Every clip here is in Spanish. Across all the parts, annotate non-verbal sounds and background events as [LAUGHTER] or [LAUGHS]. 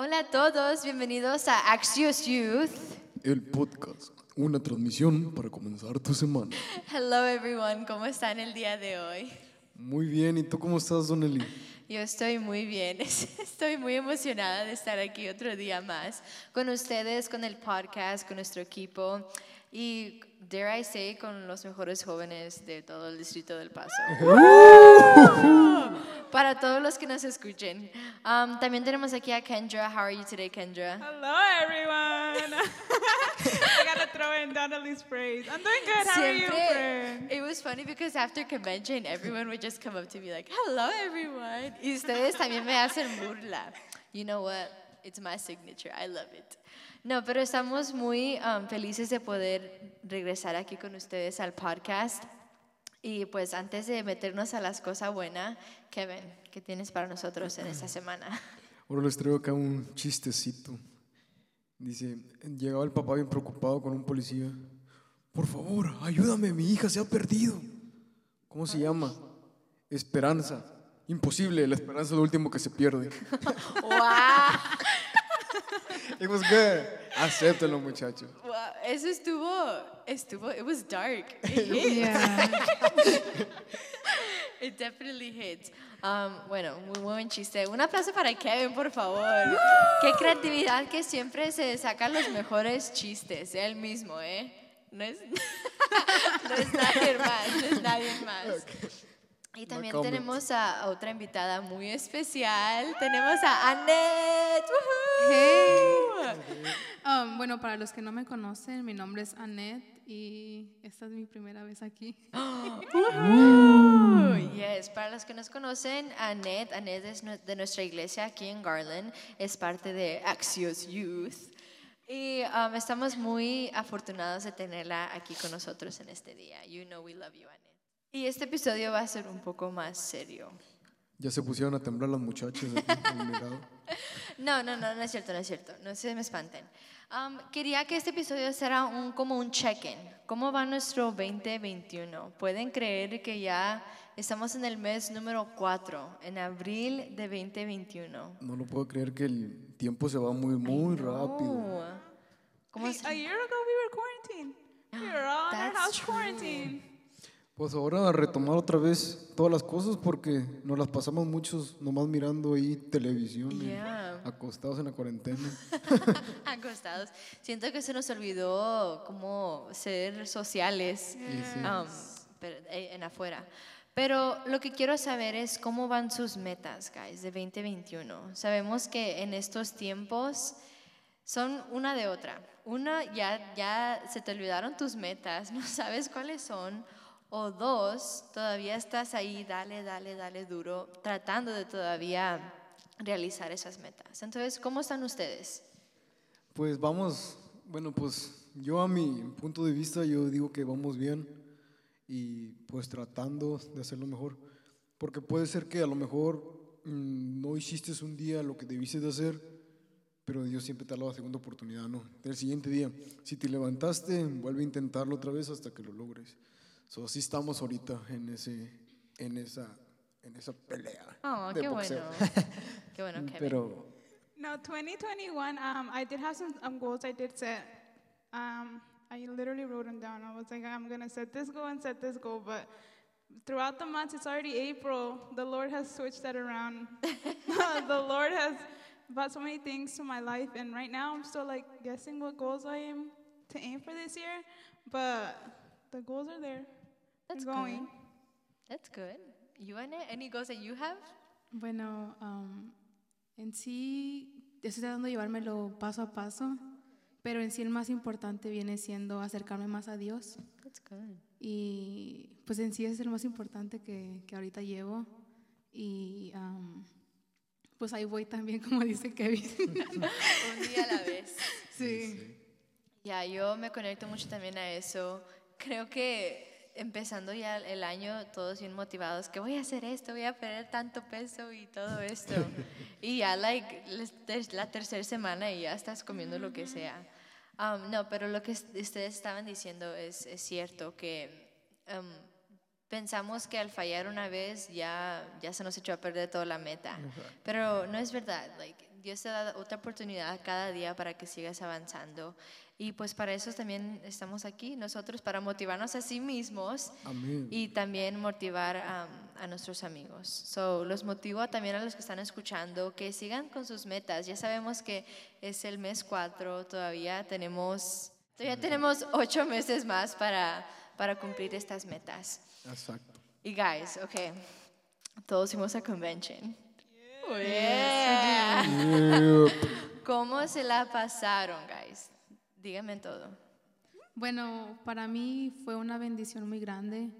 Hola a todos, bienvenidos a Axios Youth. El podcast, una transmisión para comenzar tu semana. [LAUGHS] Hello everyone, ¿cómo están el día de hoy? Muy bien, ¿y tú cómo estás, Don Eli? Yo estoy muy bien, [LAUGHS] estoy muy emocionada de estar aquí otro día más con ustedes, con el podcast, con nuestro equipo y, dare I say, con los mejores jóvenes de todo el distrito del Paso. [LAUGHS] Para todos los que nos escuchen. Um, también tenemos aquí a Kendra. How are you today, Kendra? Hello, everyone. [LAUGHS] I gotta throw in Donnelly's praise. I'm doing good. How are you, friend? It was funny because after convention, everyone would just come up to me like, "Hello, everyone." Y ustedes también me hacen burla. You know what? It's my signature. I love it. No, pero estamos muy um, felices de poder regresar aquí con ustedes al podcast. Y pues antes de meternos a las cosas buenas, Kevin, ¿qué tienes para nosotros en esta semana? [CLEARS THROAT] Ahora les traigo acá un chistecito. Dice, llegaba el papá bien preocupado con un policía. Por favor, ayúdame, mi hija se ha perdido. ¿Cómo se llama? Esperanza. Imposible, la esperanza es lo último que se pierde. [LAUGHS] ¡Wow! It was good. Acéptenlo, muchachos. wow. Eso estuvo, estuvo, it was dark. [LAUGHS] It hit. Yeah. It definitely hits. Um, bueno, muy buen chiste. Un aplauso para Kevin, por favor. Qué creatividad que siempre se sacan los mejores chistes, él mismo, ¿eh? No es, [LAUGHS] no es nadie más, no es nadie más. Y también tenemos a, a otra invitada muy especial. Tenemos a Annette. ¡Woohoo! Um, bueno, para los que no me conocen, mi nombre es Annette y esta es mi primera vez aquí. [GASPS] Woohoo. Yes, para los que nos conocen, Annette, Annette es de nuestra iglesia aquí en Garland, es parte de Axios Youth. Y um, estamos muy afortunados de tenerla aquí con nosotros en este día. You know we love you, Annette. Y este episodio va a ser un poco más serio. Ya se pusieron a temblar mi lado. [LAUGHS] No, no, no, no es cierto, no es cierto. No se me espanten. Um, quería que este episodio fuera un, como un check-in. ¿Cómo va nuestro 2021? ¿Pueden creer que ya estamos en el mes número 4, en abril de 2021? No lo puedo creer que el tiempo se va muy, muy rápido. ¿Cómo Hey, se- a year ago, we were quarantined. We were all in our house true. quarantine. Pues ahora a retomar otra vez todas las cosas porque nos las pasamos muchos nomás mirando ahí televisión, y acostados en la cuarentena. [LAUGHS] acostados? Siento que se nos olvidó cómo ser sociales um, pero- eh, en afuera. Pero lo que quiero saber es cómo van sus metas, guys, de 2021. Sabemos que en estos tiempos son una de otra. Una, ya, ya se te olvidaron tus metas, [LAUGHS] no sabes cuáles son. O dos, todavía estás ahí, dale, dale, dale duro, tratando de todavía realizar esas metas. Entonces, ¿cómo están ustedes? Pues vamos, bueno, pues yo a mi punto de vista yo digo que vamos bien y pues tratando de hacerlo mejor. Porque puede ser que a lo mejor mm, no hiciste un día lo que debiste de hacer, pero Dios siempre te da la segunda oportunidad, ¿no? El siguiente día, si te levantaste, vuelve a intentarlo otra vez hasta que lo logres. So, así estamos ahorita en, ese, en, esa, en esa pelea. Oh, de qué boxeo. bueno. [LAUGHS] Qué bueno, Kevin. Pero No, 2021, um, I did have some um, goals I did set. Um, I literally wrote them down. I was like, I'm going to set this goal and set this goal. But throughout the months, it's already April. The Lord has switched that around. [LAUGHS] [LAUGHS] the Lord has brought so many things to my life. And right now, I'm still like guessing what goals I am to aim for this year. But the goals are there. That's going. good. That's good. You, Annette, any goals that you have? Bueno, um, en sí estoy tratando de llevármelo paso a paso, pero en sí el más importante viene siendo acercarme más a Dios. That's good. Y pues en sí ese es el más importante que, que ahorita llevo. Y um, pues ahí voy también, [LAUGHS] como dice Kevin. [LAUGHS] Un día a la vez. sí. Ya, yo me conecto mucho también a eso. Creo que empezando ya el año, todos bien motivados, que voy a hacer esto, voy a perder tanto peso y todo esto. [LAUGHS] y ya, like, la tercera semana y ya estás comiendo lo que sea. Um, no, pero lo que es- ustedes estaban diciendo es, es cierto, que um, pensamos que al fallar una vez ya, ya se nos echó a perder toda la meta. Pero no es verdad. Like, Dios te da otra oportunidad cada día para que sigas avanzando. Y pues para eso también estamos aquí nosotros, para motivarnos a sí mismos Amén. y también motivar a, a nuestros amigos. So, los motivo también a los que están escuchando que sigan con sus metas. Ya sabemos que es el mes 4, todavía tenemos, todavía tenemos ocho meses más para, para cumplir estas metas. Exacto. Y guys, ok, todos fuimos a convention. Yeah. ¿Cómo se la pasaron, guys? Díganme todo. Bueno, para mí fue una bendición muy grande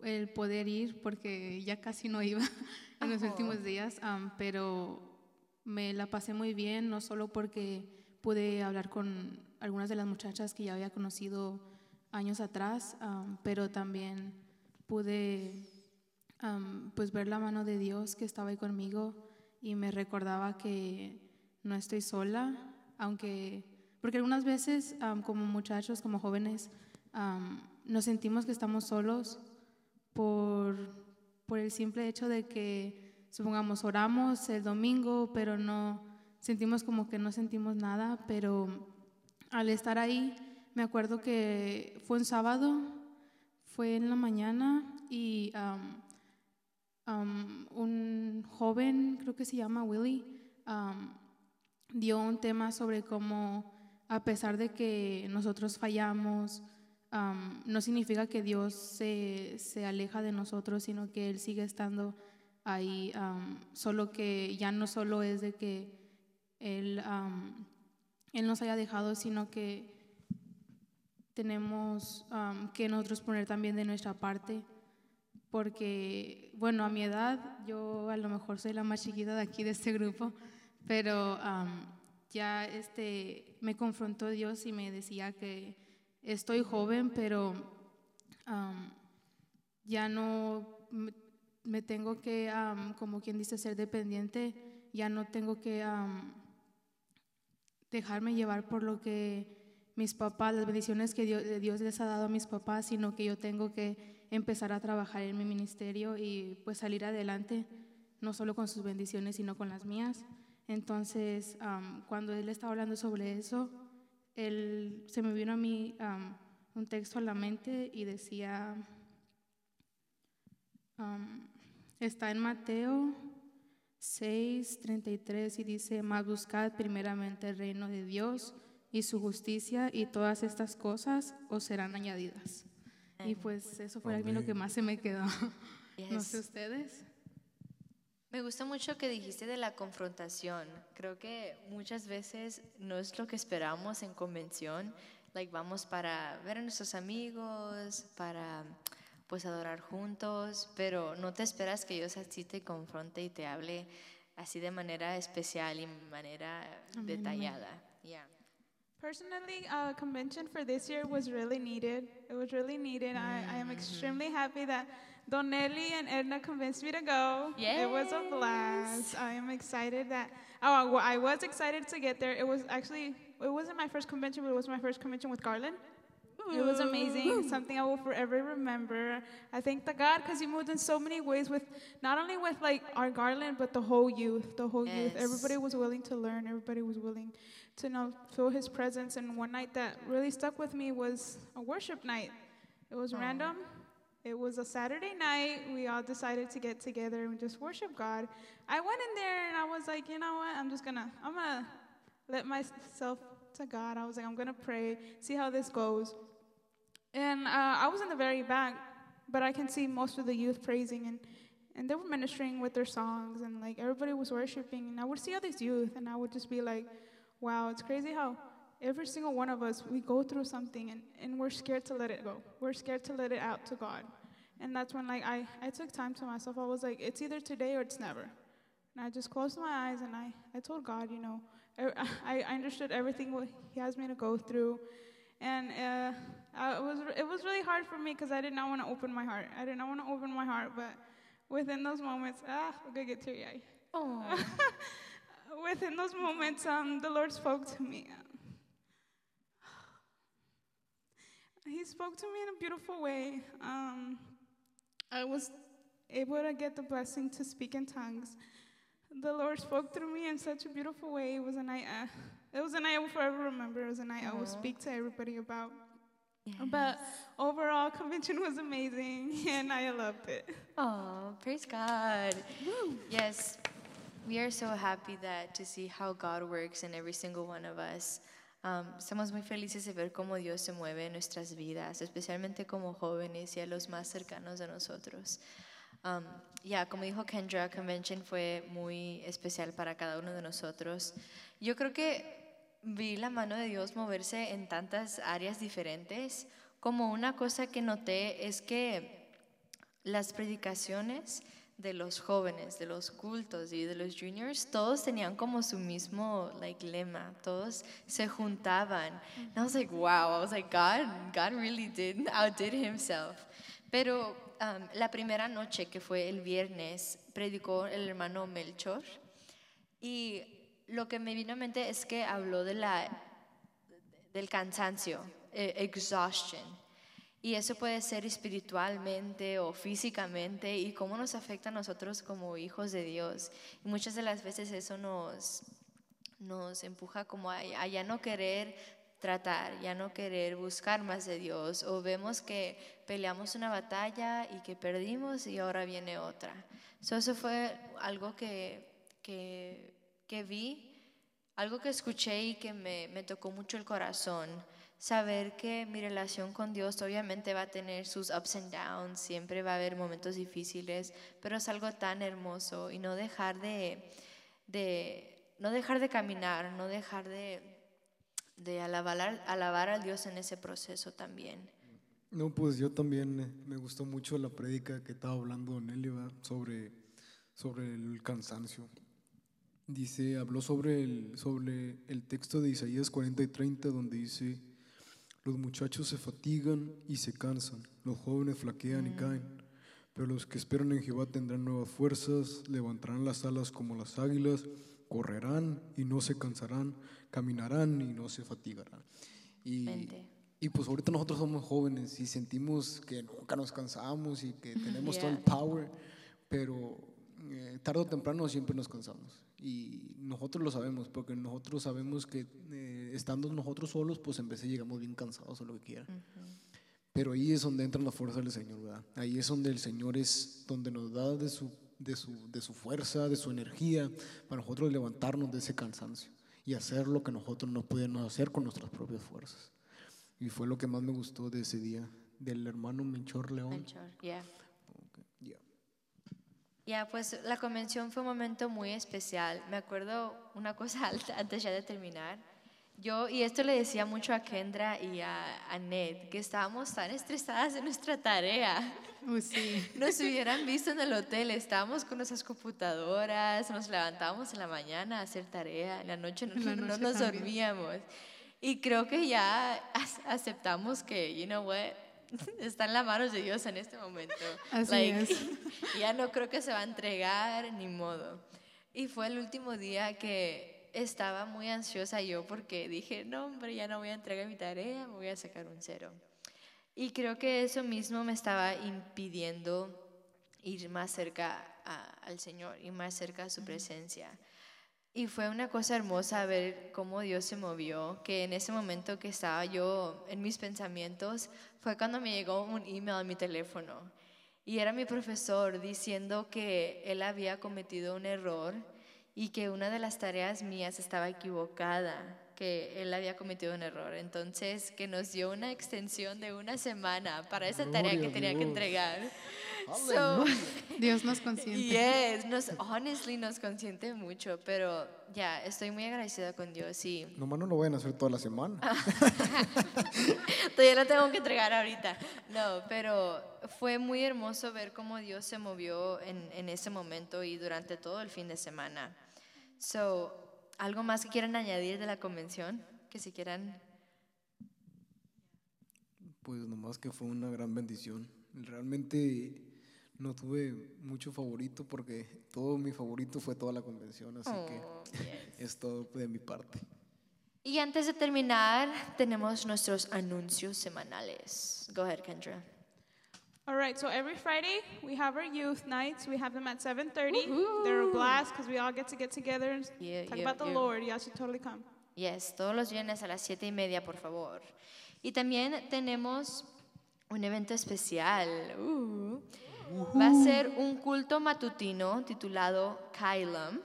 el poder ir porque ya casi no iba [LAUGHS] en los últimos días, pero me la pasé muy bien, no solo porque pude hablar con algunas de las muchachas que ya había conocido años atrás, pero también pude pues ver la mano de Dios que estaba ahí conmigo y me recordaba que no estoy sola, aunque, porque algunas veces am, como muchachos, como jóvenes, am, nos sentimos que estamos solos por, por el simple hecho de que, supongamos, oramos el domingo, pero no sentimos como que no sentimos nada, pero al estar ahí, me acuerdo que fue un sábado, fue en la mañana y am, un joven, creo que se llama Willy, dio un tema sobre cómo a pesar de que nosotros fallamos, am, no significa que Dios se, se aleja de nosotros, sino que Él sigue estando ahí, solo que ya no solo es de que Él, él nos haya dejado, sino que tenemos que nosotros poner también de nuestra parte, porque, bueno, a mi edad, yo a lo mejor soy la más chiquita de aquí de este grupo, pero ya este, me confrontó Dios y me decía que estoy joven, pero am, ya no me, tengo que, am, como quien dice, ser dependiente, ya no tengo que dejarme llevar por lo que mis papás, las bendiciones que Dios, Dios les ha dado a mis papás, sino que yo tengo que empezar a trabajar en mi ministerio y pues salir adelante, no solo con sus bendiciones, sino con las mías. Entonces, cuando él estaba hablando sobre eso, él, se me vino a mí un texto a la mente y decía, está en Mateo 6, 33 y dice, más buscad primeramente el reino de Dios y su justicia y todas estas cosas os serán añadidas. Y pues eso fue a mí lo que más se me quedó. [LAUGHS] No sé ustedes. Me gusta mucho que dijiste de la confrontación. Creo que muchas veces no es lo que esperamos en convención. Like vamos para ver a nuestros amigos, para pues adorar juntos, pero no te esperas que Dios así te confronte y te hable así de manera especial y manera detallada. Yeah. Personally, uh, convention for this year was really needed. It was really needed. I, I am extremely happy that Don Nelly and Edna convinced me to go. It was a blast. I am excited that. Oh, I I was excited to get there. It was actually it wasn't my first convention, but it was my first convention with Garland. It was amazing. Something I will forever remember. I thank the God because He moved in so many ways with not only with like our Garland, but the whole youth. The whole youth. Everybody was willing to learn. Everybody was willing to know feel His presence. And one night that really stuck with me was a worship night. It was random. It was a Saturday night. We all decided to get together and just worship God. I went in there and I was like, you know what? I'm just gonna, I'm gonna let myself to God. I was like, I'm gonna pray, see how this goes. And uh, I was in the very back, but I can see most of the youth praising and, and they were ministering with their songs and like everybody was worshiping. And I would see all these youth and I would just be like, wow, it's crazy how every single one of us, we go through something and, and we're scared to let it go. We're scared to let it out to God. And that's when like I, I took time to myself. I was like, it's either today or it's never. And I just closed my eyes and I, I told God, you know, [LAUGHS] I, I understood everything what He has me to go through. And uh, I, it, was, it was really hard for me because I did not want to open my heart. I did not want to open my heart, but within those moments, ah, I'm going to get teary eyed. Oh, [LAUGHS] Within those moments, um, the Lord spoke to me. He spoke to me in a beautiful way. Um, I was able to get the blessing to speak in tongues. the Lord spoke through me in such a beautiful way. It was a night. Uh, it was a night I will forever remember. It was a night I will speak to everybody about. But overall, convention was amazing, [LAUGHS] and I loved it. Oh, praise God. Yes, we are so happy that to see how God works in every single one of us. Um, estamos muy felices de ver cómo Dios se mueve en nuestras vidas, especialmente como jóvenes y a los más cercanos de nosotros. Um, ya, como dijo Kendra, Convention fue muy especial para cada uno de nosotros. Yo creo que vi la mano de Dios moverse en tantas áreas diferentes. Como una cosa que noté es que las predicaciones de los jóvenes, de los cultos y de los juniors, todos tenían como su mismo like lema, todos se juntaban. And I was like, wow, I was like, God, God really did outdid himself. Pero um, la primera noche, que fue el viernes, predicó el hermano Melchor y lo que me vino a mente es que habló de la, del cansancio, eh, exhaustion. Y eso puede ser espiritualmente o físicamente y cómo nos afecta a nosotros como hijos de Dios. Y muchas de las veces eso nos, nos empuja como a, a ya no querer tratar, ya no querer buscar más de Dios o vemos que peleamos una batalla y que perdimos y ahora viene otra. So, eso fue algo que, que, que vi, algo que escuché y que me, me tocó mucho el corazón saber que mi relación con Dios obviamente va a tener sus ups and downs, siempre va a haber momentos difíciles, pero es algo tan hermoso y no dejar de, de no dejar de caminar, no dejar de, de alabar, alabar a Dios en ese proceso también. No, pues yo también eh, me gustó mucho la prédica que estaba hablando Nelly ¿verdad? sobre, sobre el cansancio. Dice, habló sobre el, sobre el texto de Isaías 40 y 30, donde dice, los muchachos se fatigan y se cansan, los jóvenes flaquean y caen, pero los que esperan en Jehová tendrán nuevas fuerzas, levantarán las alas como las águilas, correrán y no se cansarán, caminarán y no se fatigarán. Y, y pues ahorita nosotros somos jóvenes y sentimos que nunca nos cansamos y que [LAUGHS] tenemos todo el Yeah. power, pero eh, tarde o temprano siempre nos cansamos. Y nosotros lo sabemos, porque nosotros sabemos que eh, estando nosotros solos, pues en vez llegamos bien cansados o lo que quiera. Pero ahí es donde entra la fuerza del Señor, ¿verdad? Ahí es donde el Señor es, donde nos da de su, de su, de su fuerza, de su energía, para nosotros levantarnos de ese cansancio y hacer lo que nosotros no podemos hacer con nuestras propias fuerzas. Y fue lo que más me gustó de ese día, del hermano Menchor León. Menchor, yeah. Ya. Ya, pues la convención fue un momento muy especial. Me acuerdo una cosa [LAUGHS] alta antes ya de terminar. Yo, y esto le decía mucho a Kendra y a, a Ned, que estábamos tan estresadas en nuestra tarea. Uy, sí. [LAUGHS] Nos hubieran visto en el hotel, estábamos con nuestras computadoras, nos levantábamos en la mañana a hacer tarea, en la noche no, la no noche nos también. dormíamos. Y creo que ya aceptamos que, you know what, [LAUGHS] está en las manos de Dios en este momento. Así Like, es. [LAUGHS] ya no creo que se va a entregar ni modo. Y fue el último día que estaba muy ansiosa yo porque dije, no, hombre, ya no voy a entregar mi tarea, me voy a sacar un cero. Y creo que eso mismo me estaba impidiendo ir más cerca a- al Señor, ir más cerca a su presencia. Y fue una cosa hermosa ver cómo Dios se movió, que en ese momento que estaba yo en mis pensamientos, fue cuando me llegó un email a mi teléfono. Y era mi profesor diciendo que él había cometido un error y que una de las tareas mías estaba equivocada, que él había cometido un error. Entonces, que nos dio una extensión de una semana para esa tarea que tenía que entregar. So, Dios nos consiente. Yes, nos, honestly nos consiente mucho, pero ya, estoy muy agradecida con Dios y Nomás no lo vayan a hacer toda la semana. [LAUGHS] todavía lo tengo que entregar ahorita. No, pero fue muy hermoso ver cómo Dios se movió en, en ese momento y durante todo el fin de semana. So, ¿algo más que quieran añadir de la convención? Que si quieran... Pues nomás que fue una gran bendición. Realmente no tuve mucho favorito porque todo mi favorito fue toda la convención, así Oh, que yes. es todo de mi parte. Y antes de terminar, tenemos nuestros anuncios semanales. Go ahead, Kendra. All right, so every Friday we have our youth nights. We have them at 7:30. They're a blast because we all get to get together and Yeah, talk yeah, about the yeah. Lord. Y'all should totally come. Yes, todos los viernes a las siete y media, por favor. Y también tenemos un evento especial. Uh. Va a ser un culto matutino titulado Kailam,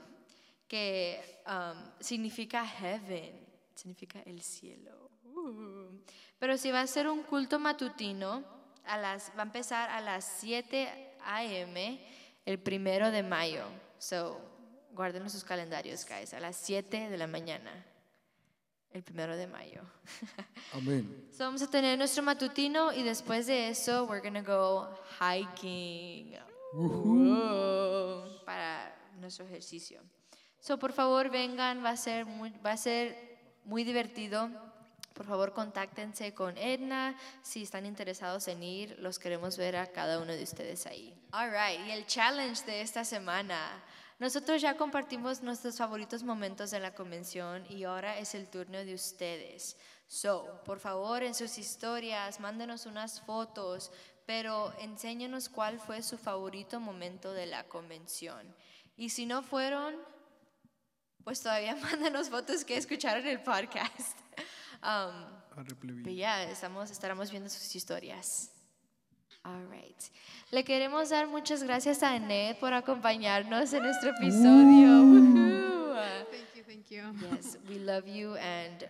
que um, significa heaven, significa el cielo. Uh. Pero si va a ser un culto matutino, a las, va a empezar a las 7 a.m. el primero de mayo. So, guarden sus calendarios, guys, a las 7 de la mañana, el primero de mayo. [LAUGHS] Amén. So, vamos a tener nuestro matutino y después de eso, we're gonna go hiking. Whoa, para nuestro ejercicio. So, por favor, vengan, va a ser muy, va a ser muy divertido. Por favor, contáctense con Edna si están interesados en ir. Los queremos ver a cada uno de ustedes ahí. All right, y el challenge de esta semana. Nosotros ya compartimos nuestros favoritos momentos de la convención y ahora es el turno de ustedes. So, por favor, en sus historias, mándenos unas fotos, pero enséñenos cuál fue su favorito momento de la convención. Y si no fueron, pues todavía [LAUGHS] mándanos fotos que escucharon el podcast. Um, ya, estamos, estaremos viendo sus historias. All right. Le queremos dar muchas gracias a Annette por acompañarnos en nuestro episodio. Thank you, thank you. Yes, we love you and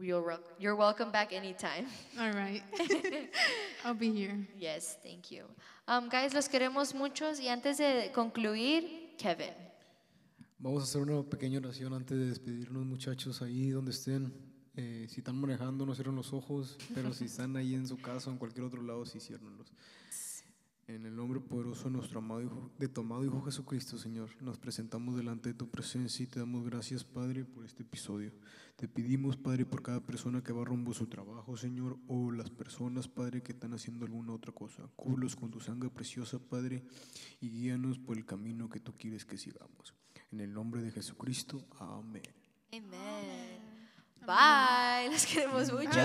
you're, you're welcome back anytime. All right. [LAUGHS] I'll be here. Yes, thank you. Um, guys, los queremos muchos y antes de concluir, Kevin. Vamos a hacer una pequeña oración antes de despedirnos, muchachos, ahí donde estén. Eh, si están manejando, no cierren los ojos, [LAUGHS] pero si están ahí en su casa o en cualquier otro lado, sí ciérrenlos. En el nombre poderoso de nuestro amado Hijo, de tu amado Hijo Jesucristo, Señor, nos presentamos delante de tu presencia y te damos gracias, Padre, por este episodio. Te pedimos, Padre, por cada persona que va rumbo a su trabajo, Señor, o las personas, Padre, que están haciendo alguna otra cosa. Cúbrelos con tu sangre preciosa, Padre, y guíanos por el camino que tú quieres que sigamos. En el nombre de Jesucristo, amén. Amen. Bye. Los queremos mucho.